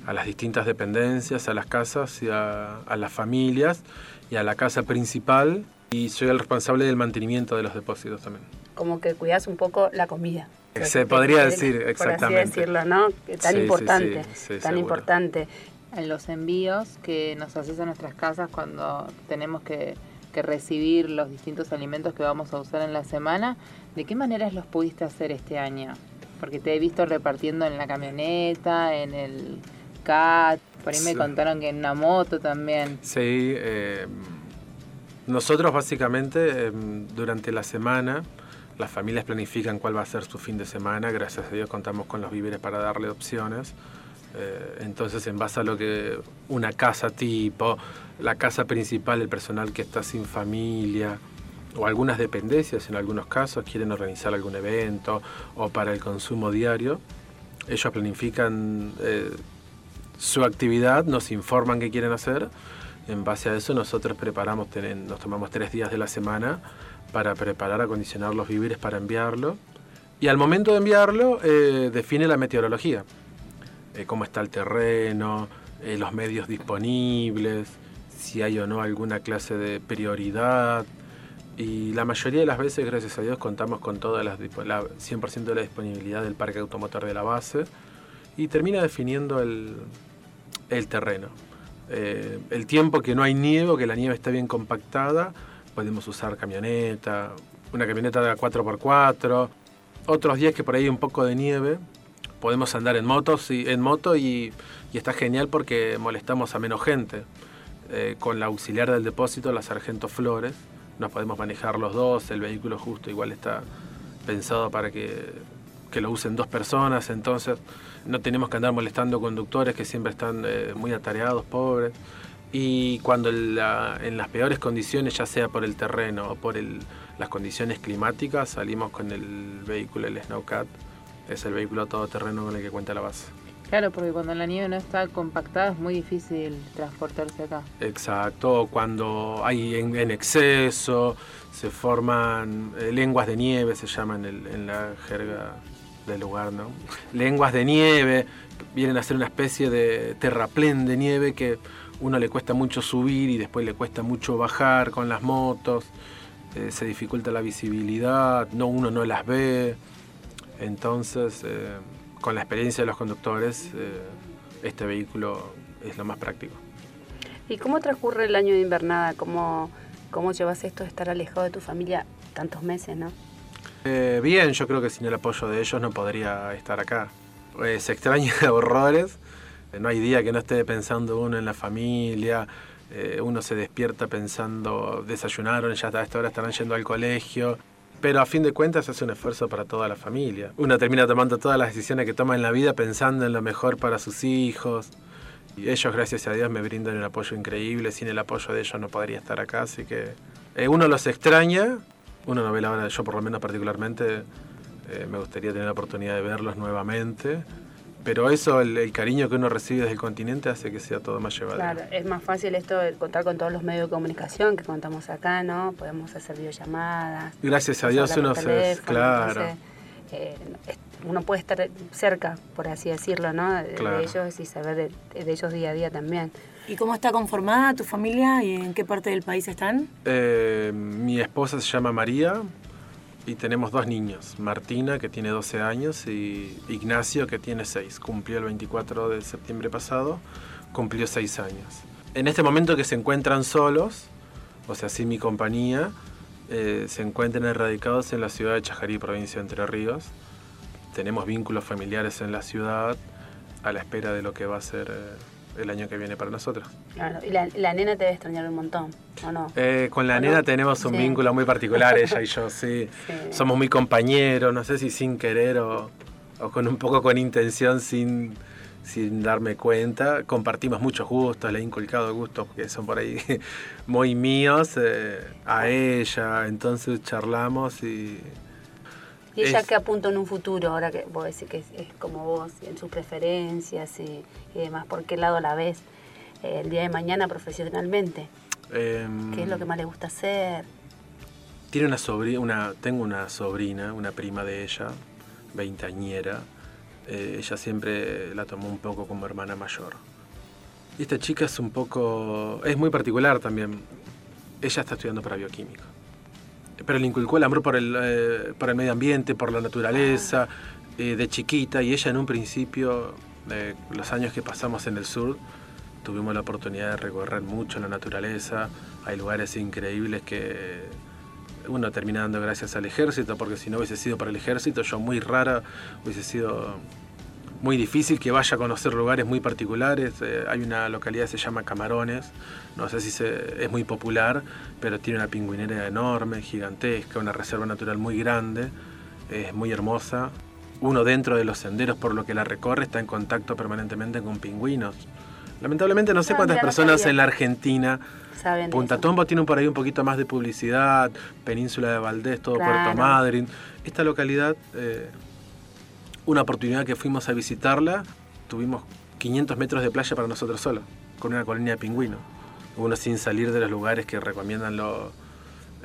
a las distintas dependencias, a las casas y a, a las familias y a la casa principal. Y soy el responsable del mantenimiento de los depósitos también. Como que cuidas un poco la comida. Se podría decir, Por exactamente. así decirlo, ¿no? Que Tan Sí, sí, importante, sí, sí, tan seguro. importante. En los envíos que nos haces a nuestras casas cuando tenemos que, que recibir los distintos alimentos que vamos a usar en la semana, ¿de qué maneras los pudiste hacer este año? Porque te he visto repartiendo en la camioneta, en el CAT, por ahí me Sí. contaron que en una moto también. Sí, eh, nosotros básicamente eh, durante la semana las familias planifican cuál va a ser su fin de semana, gracias a Dios contamos con los víveres para darle opciones. Eh, entonces en base a lo que una casa tipo, la casa principal, el personal que está sin familia o algunas dependencias en algunos casos quieren organizar algún evento o para el consumo diario, ellos planifican eh, su actividad, nos informan qué quieren hacer. En base a eso nosotros preparamos, nos tomamos tres días de la semana para preparar, acondicionar los víveres para enviarlo. Y al momento de enviarlo eh, define la meteorología, Eh, cómo está el terreno, eh, los medios disponibles, si hay o no alguna clase de prioridad. Y la mayoría de las veces, gracias a Dios, contamos con toda las la 100% de la disponibilidad del parque automotor de la base y termina definiendo el, el terreno. Eh, el tiempo que no hay nieve o que la nieve está bien compactada, podemos usar camioneta, una camioneta de 4x4. Otros días que por ahí hay un poco de nieve, podemos andar en, motos y, en moto y, está genial porque molestamos a menos gente. Eh, con la auxiliar del depósito, la Sargento Flores, nos podemos manejar los dos, el vehículo justo igual está pensado para que, que lo usen dos personas, entonces no tenemos que andar molestando conductores que siempre están eh, muy atareados, pobres. Y cuando en las peores condiciones, ya sea por el terreno o por las condiciones climáticas, salimos con el vehículo, el Snowcat. Es el vehículo todoterreno con el que cuenta la base. Claro, porque cuando la nieve no está compactada es muy difícil transportarse acá. Exacto, cuando hay en, exceso, se forman eh, lenguas de nieve, se llaman en la jerga del lugar, ¿no? Lenguas de nieve, vienen a ser una especie de terraplén de nieve que uno le cuesta mucho subir y después le cuesta mucho bajar con las motos, eh, se dificulta la visibilidad, no, uno no las ve. Entonces, eh, con la experiencia de los conductores, eh, este vehículo es lo más práctico. ¿Y cómo transcurre el año de invernada? ¿Cómo, cómo llevas esto de estar alejado de tu familia tantos meses, no? Eh, bien, yo creo que sin el apoyo de ellos no podría estar acá. Eh, se extraña horrores, eh, no hay día que no esté pensando uno en la familia, uno se despierta pensando, desayunaron, ya a esta hora estarán yendo al colegio, pero a fin de cuentas hace un esfuerzo para toda la familia. Uno termina tomando todas las decisiones que toma en la vida pensando en lo mejor para sus hijos. Y ellos, gracias a Dios, me brindan un apoyo increíble. Sin el apoyo de ellos no podría estar acá, así que uno los extraña, una novela ahora, yo por lo menos particularmente, eh, me gustaría tener la oportunidad de verlos nuevamente. Pero eso, el, cariño que uno recibe desde el continente hace que sea todo más llevadero. Claro, es más fácil esto de contar con todos los medios de comunicación que contamos acá, ¿no? Podemos hacer videollamadas. Gracias a Dios uno se... Claro. Eh, uno puede estar cerca, por así decirlo, ¿no? De, ellos y saber de ellos día a día también. ¿Y cómo está conformada tu familia y en qué parte del país están? Eh, mi esposa se llama María y tenemos dos niños, Martina que tiene 12 años y Ignacio que tiene 6. Cumplió el 24 de septiembre pasado, cumplió 6 años. En este momento que se encuentran solos, o sea, sin mi compañía, eh, se encuentran erradicados en la ciudad de Chajarí, provincia de Entre Ríos. Tenemos vínculos familiares en la ciudad a la espera de lo que va a ser... Eh, el año que viene para nosotros. Claro, y la, nena te debe extrañar un montón, ¿o no? Eh, con la nena tenemos un vínculo muy particular, ella y yo, sí. Somos muy compañeros, no sé si sin querer o, con un poco con intención, sin, sin darme cuenta. Compartimos muchos gustos, le he inculcado gustos que son por ahí muy míos eh, a ella, entonces charlamos y ¿Y ella qué apunta en un futuro, ahora que vos decís que es, como vos, en sus preferencias y, demás? ¿Por qué lado la ves eh, el día de mañana profesionalmente? Em, ¿Qué es lo que más le gusta hacer? Tiene una sobrina, una, tengo una sobrina, una prima de ella, veintañera. Eh, ella siempre la tomó un poco como hermana mayor. Y esta chica es un poco, es muy particular también. Ella está estudiando para bioquímico pero le inculcó el amor por el, eh, por el medio ambiente, por la naturaleza, eh, de chiquita, y ella en un principio, los años que pasamos en el sur, tuvimos la oportunidad de recorrer mucho la naturaleza, hay lugares increíbles que uno termina dando gracias al ejército, porque si no hubiese sido para el ejército, yo muy rara hubiese sido muy difícil que vaya a conocer lugares muy particulares. Eh, hay una localidad que se llama Camarones, no sé si se, es muy popular, pero tiene una pingüinera enorme, gigantesca, una reserva natural muy grande, es muy hermosa. Uno dentro de los senderos por lo que la recorre está en contacto permanentemente con pingüinos. Lamentablemente no sé ah, cuántas personas en la Argentina Punta Tombo tiene por ahí un poquito más de publicidad, Península de Valdés, todo Puerto Madryn. Esta localidad eh, una oportunidad que fuimos a visitarla, tuvimos 500 metros de playa para nosotros solos, con una colonia de pingüinos. Uno sin salir de los lugares que recomiendan los,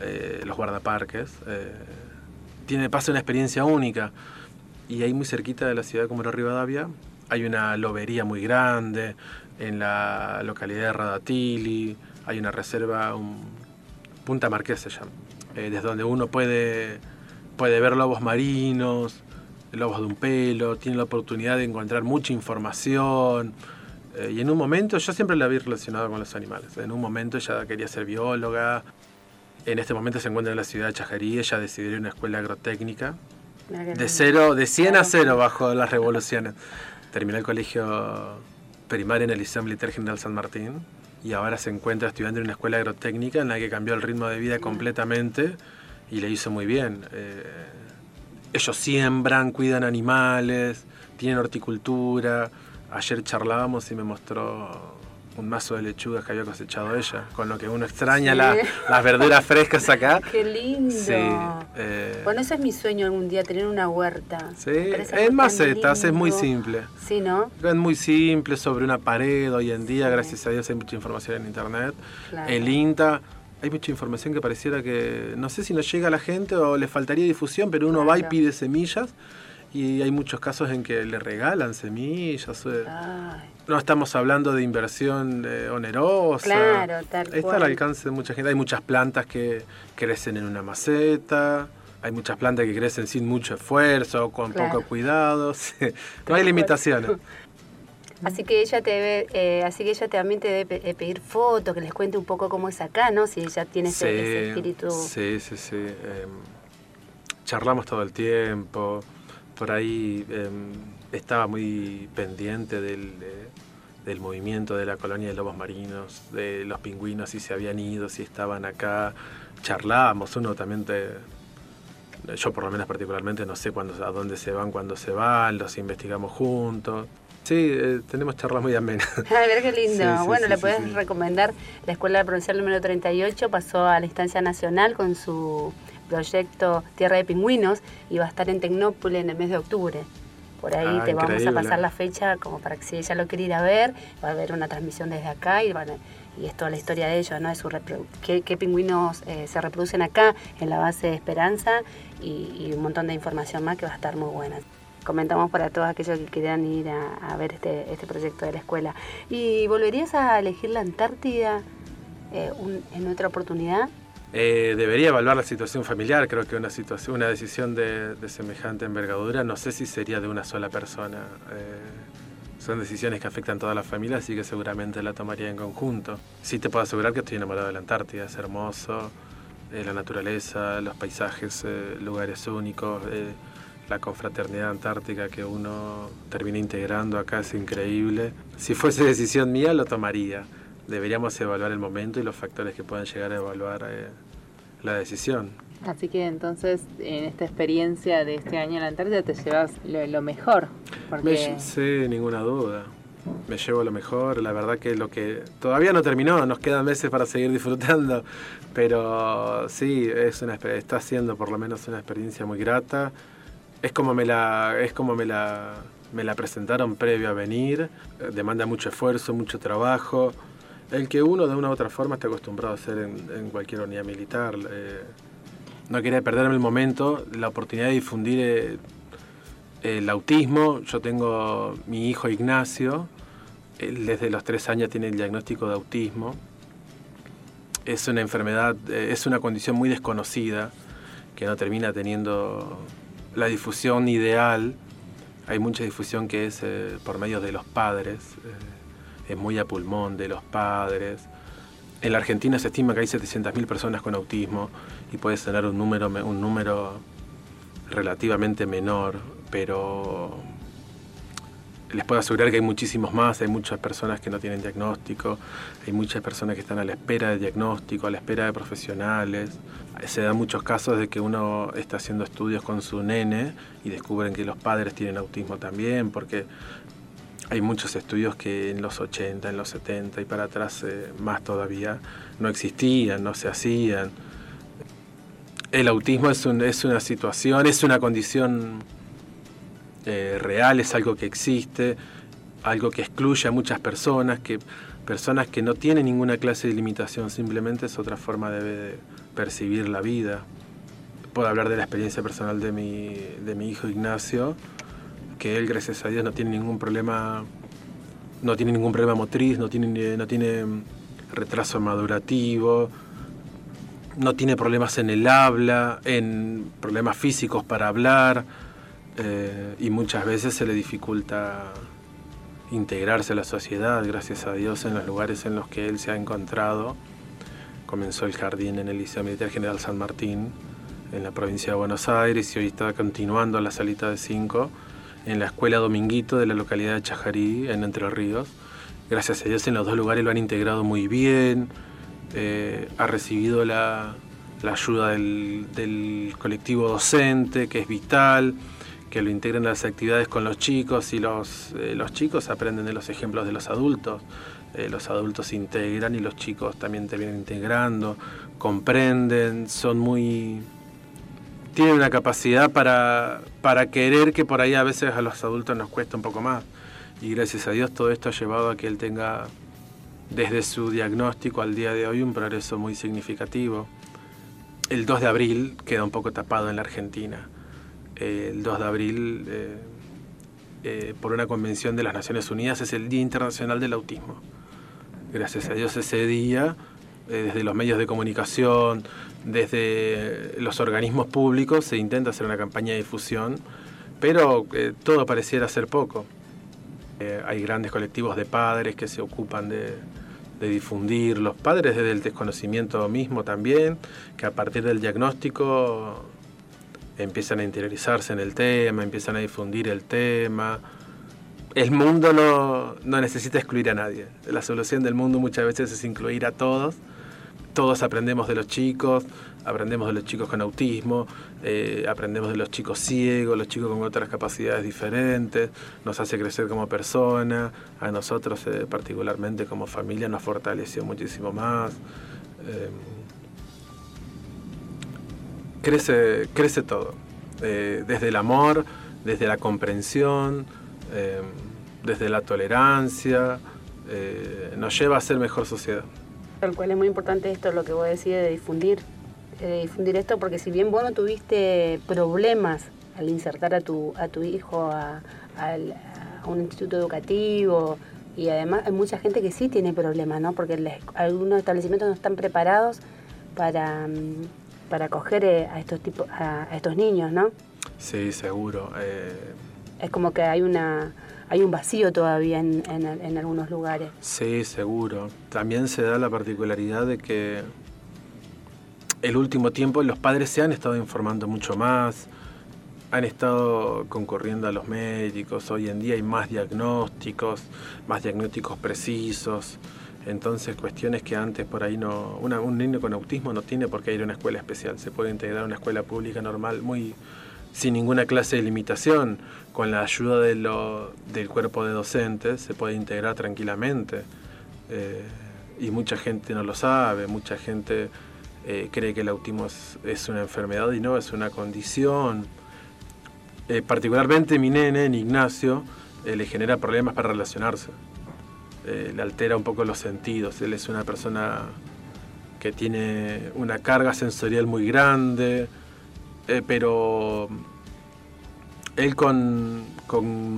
eh, los guardaparques. Eh, tiene una experiencia única. Y ahí muy cerquita de la ciudad de Comodoro Rivadavia hay una lobería muy grande, en la localidad de Radatili, hay una reserva, un, Punta Marqués se eh, desde donde uno puede, puede ver lobos marinos, lobos de un pelo, tiene la oportunidad de encontrar mucha información, Eh, y en un momento, yo siempre la vi relacionada con los animales. En un momento ella quería ser bióloga. En este momento se encuentra en la ciudad de Chajarí. Ella decidió ir a una escuela agrotécnica. De cero, de 100 a Claro. 0 bajo las revoluciones. Terminó el colegio primario en el Liceo Militar General San Martín y ahora se encuentra estudiando en una escuela agrotécnica en la que cambió el ritmo de vida completamente y le hizo muy bien. Eh, ellos siembran, cuidan animales, tienen horticultura. Ayer charlábamos y me mostró un mazo de lechugas que había cosechado ella, con lo que uno extraña Sí. la- las verduras frescas acá. Qué lindo. Sí, eh, Bueno, ese es mi sueño algún día, tener una huerta. Sí, en macetas, es muy simple. Sí, ¿no? Es muy simple, sobre una pared hoy en día, Sí. gracias a Dios hay mucha información en internet. Claro. El INTA, hay mucha información que pareciera que, no sé si no llega a la gente o le faltaría difusión, pero uno va y pide semillas y hay muchos casos en que le regalan semillas. eh, Ay, No estamos hablando de inversión eh, onerosa. Claro, tal Está cual. al alcance de mucha gente. Hay muchas plantas que crecen en una maceta. Hay muchas plantas que crecen sin mucho esfuerzo, con Claro. poco cuidado. No hay limitaciones. Así que ella te debe, eh, así que ella también te debe eh, pedir fotos, que les cuente un poco cómo es acá, ¿no? Si ella tiene ese, ese espíritu. Sí, sí, sí. em, charlamos todo el tiempo. Por ahí em, estaba muy pendiente del, del movimiento de la colonia de lobos marinos, de los pingüinos, si se habían ido, si estaban acá. Charlábamos, uno también te, yo por lo menos particularmente no sé cuándo, a dónde se van, cuándo se van, los investigamos juntos. Sí, eh, tenemos charlas muy amenas. A ver qué lindo. Sí, sí, bueno, sí, le puedes recomendar la Escuela Provincial número 38, pasó a la instancia nacional con su proyecto Tierra de Pingüinos y va a estar en Tecnópolis en el mes de octubre. Por ahí Ah, te vamos a pasar la fecha como para que si ella lo quiere ir a ver, va a haber una transmisión desde acá y, van a- y es toda la historia de ellos, ¿no? De su qué, qué pingüinos eh, se reproducen acá en la base de Esperanza y, y un montón de información más que va a estar muy buena. Comentamos para todos aquellos que quieran ir a, ver este, este proyecto de la escuela. ¿Y volverías a elegir la Antártida eh, en otra oportunidad? Eh, debería evaluar la situación familiar. Creo que una situación, una decisión de, de semejante envergadura, no sé si sería de una sola persona. Eh, son decisiones que afectan a toda la familia, así que seguramente la tomaría en conjunto. Sí te puedo asegurar que estoy enamorado de la Antártida, es hermoso, la naturaleza, los paisajes, lugares únicos, la confraternidad antártica que uno termina integrando acá es increíble. Si fuese decisión mía, lo tomaría. Deberíamos evaluar el momento y los factores que puedan llegar a evaluar eh, la decisión. Así que entonces en esta experiencia de este año en la Antártida te llevas lo, lo mejor. Me Porque lle- sí, ninguna duda. Me llevo lo mejor. La verdad que lo que todavía no terminó, nos quedan meses para seguir disfrutando. Pero sí, es una, está siendo por lo menos una experiencia muy grata. Es como me la, es como me la, me la presentaron previo a venir. Demanda mucho esfuerzo, mucho trabajo. El que uno de una u otra forma está acostumbrado a hacer en, cualquier unidad militar. Eh, no quería perderme el momento, la oportunidad de difundir eh, el autismo. Yo tengo mi hijo Ignacio, desde los tres años tiene el diagnóstico de autismo. Es una enfermedad, eh, es una condición muy desconocida que no termina teniendo la difusión ideal. Hay mucha difusión que es eh, por medio de los padres, eh, es muy a pulmón de los padres. En la Argentina se estima que hay 700.000 personas con autismo y puede tener un número, me- un número relativamente menor, pero les puedo asegurar que hay muchísimos más, hay muchas personas que no tienen diagnóstico, hay muchas personas que están a la espera de diagnóstico, a la espera de profesionales. Se dan muchos casos de que uno está haciendo estudios con su nene y descubren que los padres tienen autismo también, porque hay muchos estudios que en los 80, en los 70 y para atrás eh, más todavía no existían, no se hacían. El autismo es, un- es una situación, es una condición eh, real, es algo que existe, algo que excluye a muchas personas, que personas que no tienen ninguna clase de limitación, simplemente es otra forma de, de percibir la vida. Puedo hablar de la experiencia personal de mi, de mi hijo Ignacio, que él, gracias a Dios, no tiene ningún problema, no tiene ningún problema motriz, no tiene, no tiene retraso madurativo, no tiene problemas en el habla, en problemas físicos para hablar, eh, y muchas veces se le dificulta integrarse a la sociedad, gracias a Dios, en los lugares en los que él se ha encontrado. Comenzó el jardín en el Liceo Militar General San Martín, en la provincia de Buenos Aires, y hoy está continuando la salita de cinco en la Escuela Dominguito de la localidad de Chajarí, en Entre Ríos. Gracias a Dios, en los dos lugares lo han integrado muy bien, eh, ha recibido la, ayuda del colectivo docente, que es vital que lo integren las actividades con los chicos y los, eh, los chicos aprenden de los ejemplos de los adultos. Eh, los adultos integran y los chicos también te vienen integrando, comprenden, son muy... tienen una capacidad para, para querer que por ahí a veces a los adultos nos cuesta un poco más. Y gracias a Dios todo esto ha llevado a que él tenga desde su diagnóstico al día de hoy un progreso muy significativo. El 2 de abril queda un poco tapado en la Argentina el 2 de abril, eh, eh, por una convención de las Naciones Unidas, es el Día Internacional del Autismo. Gracias a Dios ese día, eh, desde los medios de comunicación, desde los organismos públicos, se intenta hacer una campaña de difusión, pero todo pareciera ser poco. hay grandes colectivos de padres que se ocupan de, de difundir, los padres desde el desconocimiento mismo también, que a partir del diagnóstico empiezan a interiorizarse en el tema, empiezan a difundir el tema. El mundo no, necesita excluir a nadie. La solución del mundo muchas veces es incluir a todos. Todos aprendemos de los chicos, aprendemos de los chicos con autismo, eh, aprendemos de los chicos ciegos, los chicos con otras capacidades diferentes, nos hace crecer como persona, a nosotros eh, particularmente como familia nos fortaleció muchísimo más. Eh, crece, crece todo, eh, desde el amor, desde la comprensión, eh, desde la tolerancia, eh, nos lleva a ser mejor sociedad. Tal cual es muy importante esto, lo que vos decís de difundir, de difundir esto, porque si bien vos no tuviste problemas al insertar a tu, a tu hijo a, un instituto educativo, y además hay mucha gente que sí tiene problemas, ¿no? Porque algunos establecimientos no están preparados para, mm, para acoger eh, a estos tipos, a, estos niños, ¿no? Sí, seguro. Eh. Es como que hay una hay un vacío todavía en, en, algunos lugares. Sí, seguro. También se da la particularidad de que el último tiempo los padres se han estado informando mucho más, han estado concurriendo a los médicos, hoy en día hay más diagnósticos, más diagnósticos precisos. Entonces, cuestiones que antes por ahí no. un niño con autismo no tiene por qué ir a una escuela especial. Se puede integrar a una escuela pública normal, muy sin ninguna clase de limitación. Con la ayuda de lo, del cuerpo de docentes se puede integrar tranquilamente. Eh, y mucha gente no lo sabe, mucha gente eh, cree que el autismo es, una enfermedad y no, es una condición. Eh, particularmente mi nene, en Ignacio, le genera problemas para relacionarse. Eh, le altera un poco los sentidos. Él es una persona que tiene una carga sensorial muy grande, eh, pero él con,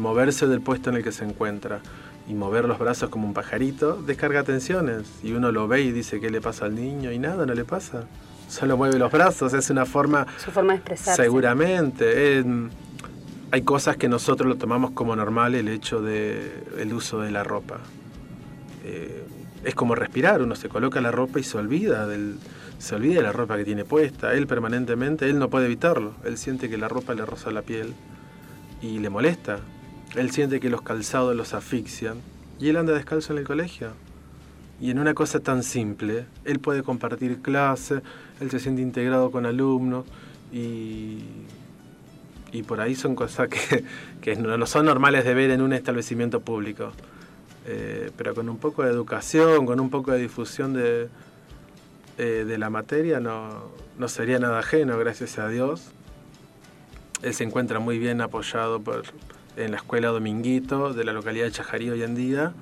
moverse del puesto en el que se encuentra y mover los brazos como un pajarito, descarga tensiones. Y uno lo ve y dice, ¿qué le pasa al niño? Y nada, no le pasa. Solo mueve los brazos, es una forma... Su forma de expresarse. Seguramente. hay cosas que nosotros lo tomamos como normal, el hecho del el uso de la ropa. Eh, es como respirar, uno se coloca la ropa y se olvida del, se olvida de la ropa que tiene puesta. Él permanentemente, él no puede evitarlo. Él siente que la ropa le roza la piel y le molesta. Él siente que los calzados los asfixian y él anda descalzo en el colegio. Y en una cosa tan simple, él puede compartir clase, él se siente integrado con alumnos y, y por ahí son cosas que, que no son normales de ver en un establecimiento público. Eh, pero con un poco de educación, con un poco de difusión de, eh, de la materia, no, no, sería nada ajeno, gracias a Dios. Él se encuentra muy bien apoyado por, en la escuela Dominguito de la localidad de Chajarí hoy en día.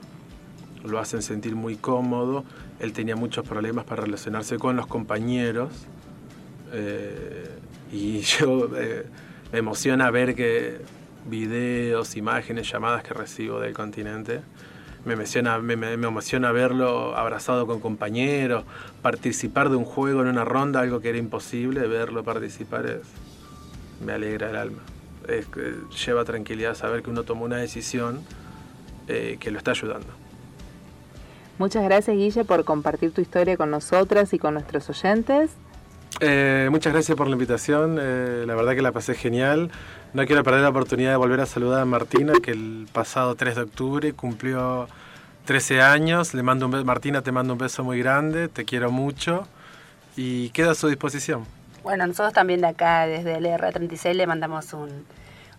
Lo hacen sentir muy cómodo. Él tenía muchos problemas para relacionarse con los compañeros. Eh, y yo me emociona ver que videos, imágenes, llamadas que recibo del continente me emociona, me, emociona verlo abrazado con compañeros, participar de un juego en una ronda, algo que era imposible, verlo participar es, me alegra el alma. Lleva tranquilidad saber que uno tomó una decisión eh, que lo está ayudando. Muchas gracias Guille por compartir tu historia con nosotras y con nuestros oyentes. Eh, muchas gracias por la invitación, eh, la verdad que la pasé genial. No quiero perder la oportunidad de volver a saludar a Martina, que el pasado 3 de octubre cumplió 13 años. Le mando un Martina, te mando un beso muy grande, te quiero mucho y quedo a su disposición. Bueno, nosotros también de acá, desde el R36, le mandamos un,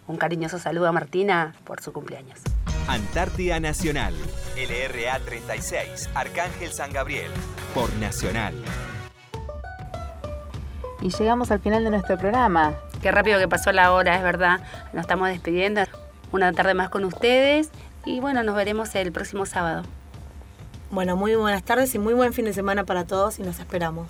un cariñoso saludo a Martina por su cumpleaños. Antártida Nacional, LRA 36, Arcángel San Gabriel, por Nacional. Y llegamos al final de nuestro programa. Qué rápido que pasó la hora, es verdad. Nos estamos despidiendo. Una tarde más con ustedes y bueno, nos veremos el próximo sábado. Bueno, muy buenas tardes y muy buen fin de semana para todos y nos esperamos.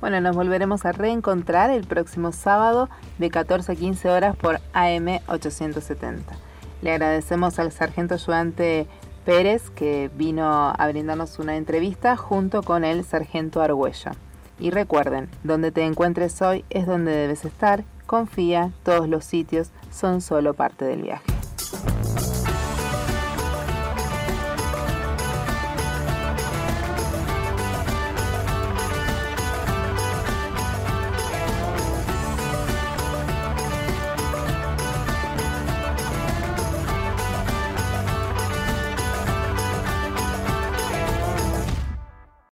Bueno, nos volveremos a reencontrar el próximo sábado de 14 a 15 horas por AM 870. Le agradecemos al sargento ayudante Pérez que vino a brindarnos una entrevista junto con el sargento Argüello. Y recuerden, donde te encuentres hoy es donde debes estar, confía, todos los sitios son solo parte del viaje.